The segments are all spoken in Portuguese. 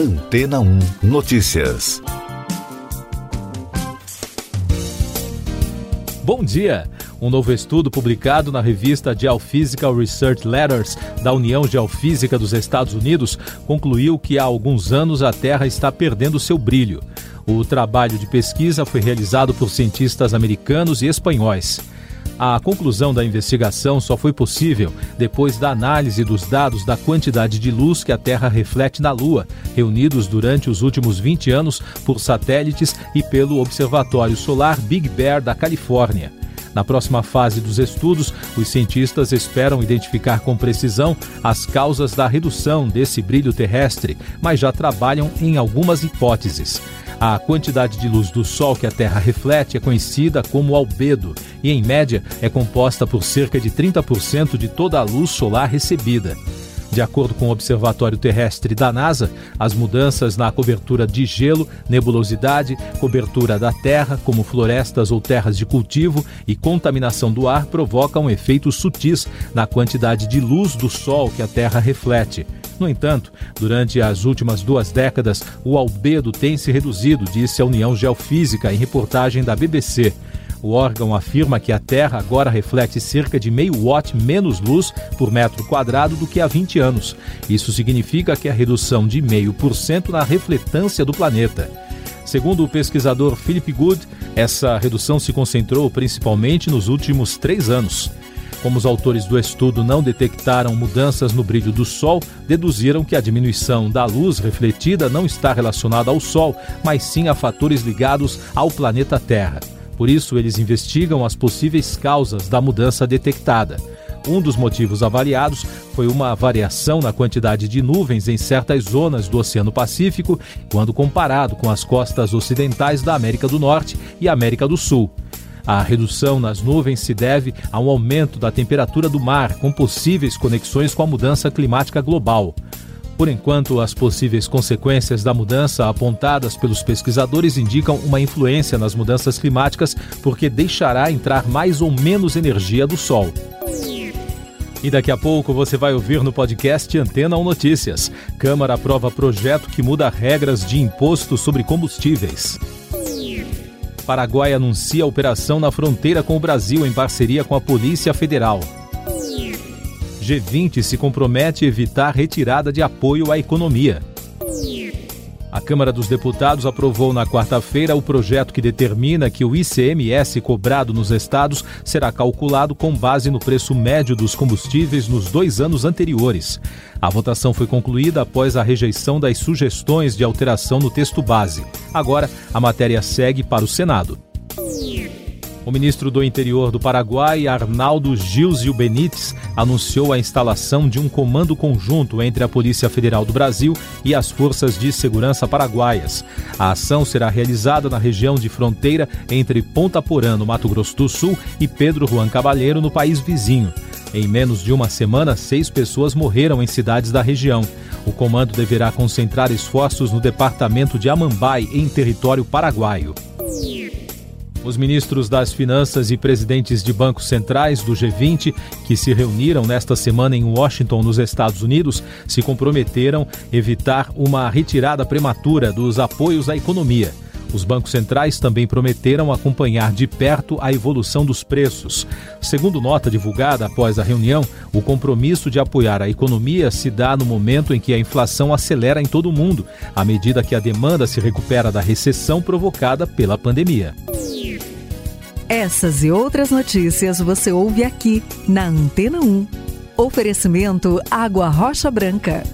Antena 1 Notícias. Bom dia! Um novo estudo publicado na revista Geophysical Research Letters da União Geofísica dos Estados Unidos concluiu que há alguns anos a Terra está perdendo seu brilho. O trabalho de pesquisa foi realizado por cientistas americanos e espanhóis. A conclusão da investigação só foi possível depois da análise dos dados da quantidade de luz que a Terra reflete na Lua, reunidos durante os últimos 20 anos por satélites e pelo Observatório Solar Big Bear da Califórnia. Na próxima fase dos estudos, os cientistas esperam identificar com precisão as causas da redução desse brilho terrestre, mas já trabalham em algumas hipóteses. A quantidade de luz do Sol que a Terra reflete é conhecida como albedo e, em média, é composta por cerca de 30% de toda a luz solar recebida. De acordo com o Observatório Terrestre da NASA, as mudanças na cobertura de gelo, nebulosidade, cobertura da terra, como florestas ou terras de cultivo, e contaminação do ar provocam efeitos sutis na quantidade de luz do Sol que a Terra reflete. No entanto, durante as últimas duas décadas, o albedo tem se reduzido, disse a União Geofísica em reportagem da BBC. O órgão afirma que a Terra agora reflete cerca de meio watt menos luz por metro quadrado do que há 20 anos. Isso significa que a redução de meio por cento na refletância do planeta. Segundo o pesquisador Philip Good, essa redução se concentrou principalmente nos últimos três anos. Como os autores do estudo não detectaram mudanças no brilho do Sol, deduziram que a diminuição da luz refletida não está relacionada ao Sol, mas sim a fatores ligados ao planeta Terra. Por isso, eles investigam as possíveis causas da mudança detectada. Um dos motivos avaliados foi uma variação na quantidade de nuvens em certas zonas do Oceano Pacífico, quando comparado com as costas ocidentais da América do Norte e América do Sul. A redução nas nuvens se deve a um aumento da temperatura do mar, com possíveis conexões com a mudança climática global. Por enquanto, as possíveis consequências da mudança apontadas pelos pesquisadores indicam uma influência nas mudanças climáticas, porque deixará entrar mais ou menos energia do Sol. E daqui a pouco você vai ouvir no podcast Antena ou Notícias. Câmara aprova projeto que muda regras de imposto sobre combustíveis. Paraguai anuncia operação na fronteira com o Brasil em parceria com a Polícia Federal. G20 se compromete a evitar retirada de apoio à economia. A Câmara dos Deputados aprovou na quarta-feira o projeto que determina que o ICMS cobrado nos estados será calculado com base no preço médio dos combustíveis nos dois anos anteriores. A votação foi concluída após a rejeição das sugestões de alteração no texto base. Agora, a matéria segue para o Senado. O ministro do Interior do Paraguai, Arnaldo Gilzio Benites, anunciou a instalação de um comando conjunto entre a Polícia Federal do Brasil e as Forças de Segurança Paraguaias. A ação será realizada na região de fronteira entre Ponta Porã, no Mato Grosso do Sul, e Pedro Juan Cabalheiro, no país vizinho. Em menos de uma semana, seis pessoas morreram em cidades da região. O comando deverá concentrar esforços no departamento de Amambai, em território paraguaio. Os ministros das Finanças e presidentes de bancos centrais do G20, que se reuniram nesta semana em Washington, nos Estados Unidos, se comprometeram a evitar uma retirada prematura dos apoios à economia. Os bancos centrais também prometeram acompanhar de perto a evolução dos preços. Segundo nota divulgada após a reunião, o compromisso de apoiar a economia se dá no momento em que a inflação acelera em todo o mundo, à medida que a demanda se recupera da recessão provocada pela pandemia. Essas e outras notícias você ouve aqui na Antena 1. Oferecimento Água Rocha Branca.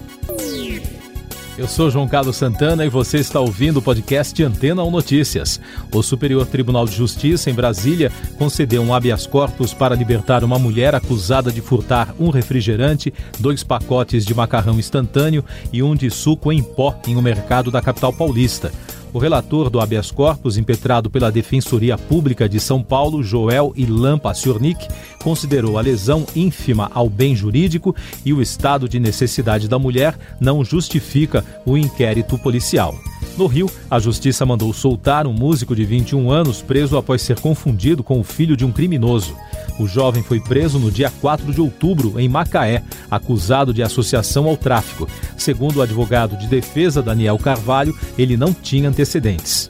Eu sou João Carlos Santana e você está ouvindo o podcast Antena 1 Notícias. O Superior Tribunal de Justiça em Brasília concedeu um habeas corpus para libertar uma mulher acusada de furtar um refrigerante, dois pacotes de macarrão instantâneo e um de suco em pó em um mercado da capital paulista. O relator do habeas corpus, impetrado pela Defensoria Pública de São Paulo, Joel Ilan Paciornik, considerou a lesão ínfima ao bem jurídico e o estado de necessidade da mulher não justifica o inquérito policial. No Rio, a justiça mandou soltar um músico de 21 anos preso após ser confundido com o filho de um criminoso. O jovem foi preso no dia 4 de outubro, em Macaé, acusado de associação ao tráfico. Segundo o advogado de defesa Daniel Carvalho, ele não tinha antecedentes.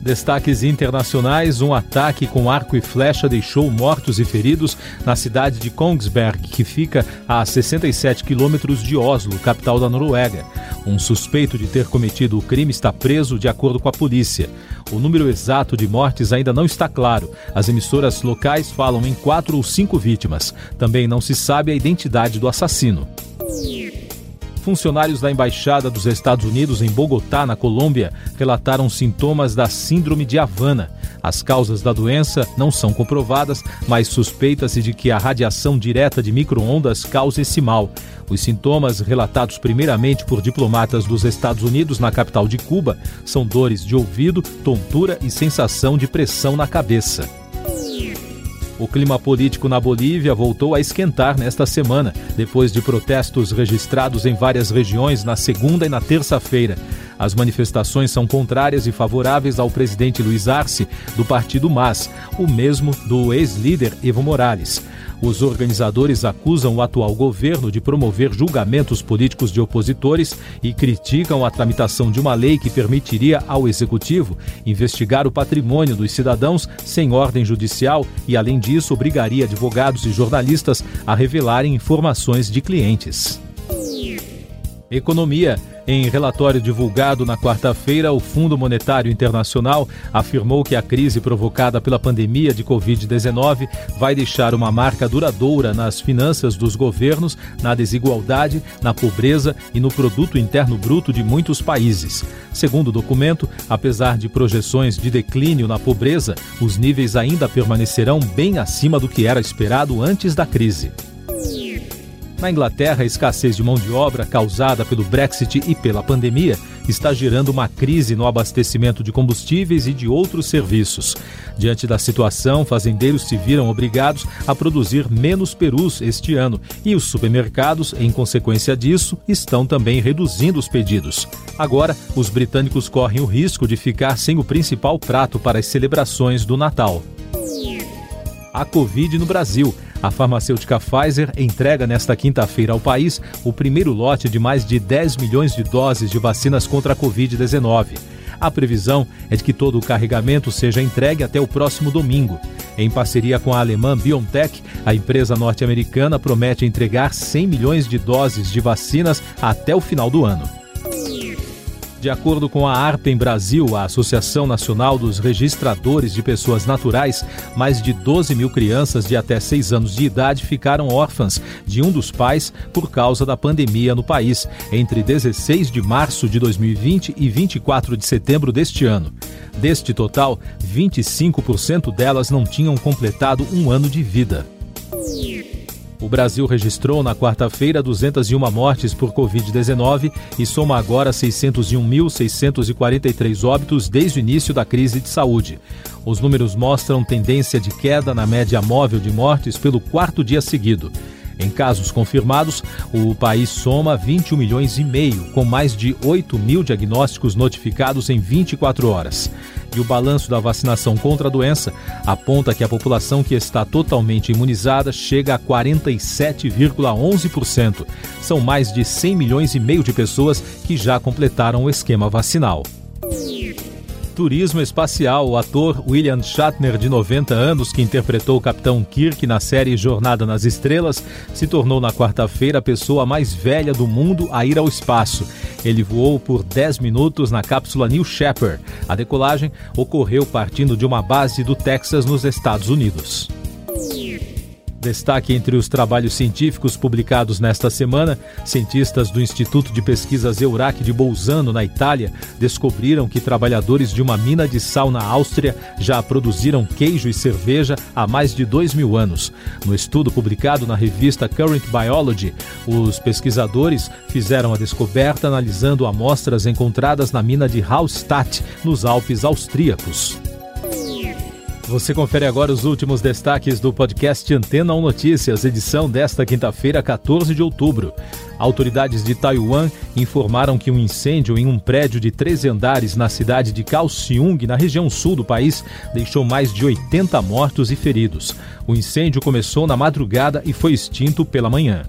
Destaques internacionais: um ataque com arco e flecha deixou mortos e feridos na cidade de Kongsberg, que fica a 67 quilômetros de Oslo, capital da Noruega. Um suspeito de ter cometido o crime está preso, de acordo com a polícia. O número exato de mortes ainda não está claro. As emissoras locais falam em quatro ou cinco vítimas. Também não se sabe a identidade do assassino. Funcionários da Embaixada dos Estados Unidos em Bogotá, na Colômbia, relataram sintomas da Síndrome de Havana. As causas da doença não são comprovadas, mas suspeita-se de que a radiação direta de microondas cause esse mal. Os sintomas, relatados primeiramente por diplomatas dos Estados Unidos na capital de Cuba, são dores de ouvido, tontura e sensação de pressão na cabeça. O clima político na Bolívia voltou a esquentar nesta semana, depois de protestos registrados em várias regiões na segunda e na terça-feira. As manifestações são contrárias e favoráveis ao presidente Luiz Arce, do partido MAS, o mesmo do ex-líder Evo Morales. Os organizadores acusam o atual governo de promover julgamentos políticos de opositores e criticam a tramitação de uma lei que permitiria ao executivo investigar o patrimônio dos cidadãos sem ordem judicial e, além disso, obrigaria advogados e jornalistas a revelarem informações de clientes. Economia. Em relatório divulgado na quarta-feira, o Fundo Monetário Internacional afirmou que a crise provocada pela pandemia de Covid-19 vai deixar uma marca duradoura nas finanças dos governos, na desigualdade, na pobreza e no produto interno bruto de muitos países. Segundo o documento, apesar de projeções de declínio na pobreza, os níveis ainda permanecerão bem acima do que era esperado antes da crise. Na Inglaterra, a escassez de mão de obra causada pelo Brexit e pela pandemia está gerando uma crise no abastecimento de combustíveis e de outros serviços. Diante da situação, fazendeiros se viram obrigados a produzir menos perus este ano e os supermercados, em consequência disso, estão também reduzindo os pedidos. Agora, os britânicos correm o risco de ficar sem o principal prato para as celebrações do Natal. A Covid no Brasil. A farmacêutica Pfizer entrega nesta quinta-feira ao país o primeiro lote de mais de 10 milhões de doses de vacinas contra a Covid-19. A previsão é de que todo o carregamento seja entregue até o próximo domingo. Em parceria com a alemã BioNTech, a empresa norte-americana promete entregar 100 milhões de doses de vacinas até o final do ano. De acordo com a ARPEM Brasil, a Associação Nacional dos Registradores de Pessoas Naturais, mais de 12 mil crianças de até 6 anos de idade ficaram órfãs de um dos pais por causa da pandemia no país, entre 16 de março de 2020 e 24 de setembro deste ano. Deste total, 25% delas não tinham completado um ano de vida. O Brasil registrou na quarta-feira 201 mortes por Covid-19 e soma agora 601.643 óbitos desde o início da crise de saúde. Os números mostram tendência de queda na média móvel de mortes pelo quarto dia seguido. Em casos confirmados, o país soma 21 milhões e meio, com mais de 8 mil diagnósticos notificados em 24 horas e o balanço da vacinação contra a doença aponta que a população que está totalmente imunizada chega a 47,11%. São mais de 100 milhões e meio de pessoas que já completaram o esquema vacinal turismo espacial. O ator William Shatner, de 90 anos, que interpretou o Capitão Kirk na série Jornada nas Estrelas, se tornou na quarta-feira a pessoa mais velha do mundo a ir ao espaço. Ele voou por 10 minutos na cápsula New Shepard. A decolagem ocorreu partindo de uma base do Texas, nos Estados Unidos. Destaque entre os trabalhos científicos publicados nesta semana, cientistas do Instituto de Pesquisas Eurac de Bolzano, na Itália, descobriram que trabalhadores de uma mina de sal na Áustria já produziram queijo e cerveja há mais de dois mil anos. No estudo publicado na revista Current Biology, os pesquisadores fizeram a descoberta analisando amostras encontradas na mina de Hallstatt, nos Alpes austríacos. Você confere agora os últimos destaques do podcast Antena 1 Notícias, edição desta quinta-feira, 14 de outubro. Autoridades de Taiwan informaram que um incêndio em um prédio de 13 andares na cidade de Kaohsiung, na região sul do país, deixou mais de 80 mortos e feridos. O incêndio começou na madrugada e foi extinto pela manhã.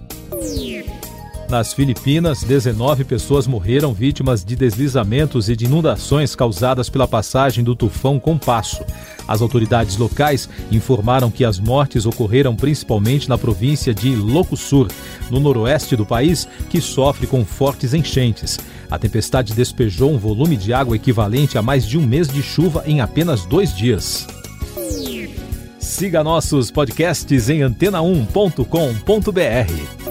Nas Filipinas, 19 pessoas morreram vítimas de deslizamentos e de inundações causadas pela passagem do tufão Compasso. As autoridades locais informaram que as mortes ocorreram principalmente na província de Locusur, no noroeste do país, que sofre com fortes enchentes. A tempestade despejou um volume de água equivalente a mais de um mês de chuva em apenas dois dias. Siga nossos podcasts em antena1.com.br.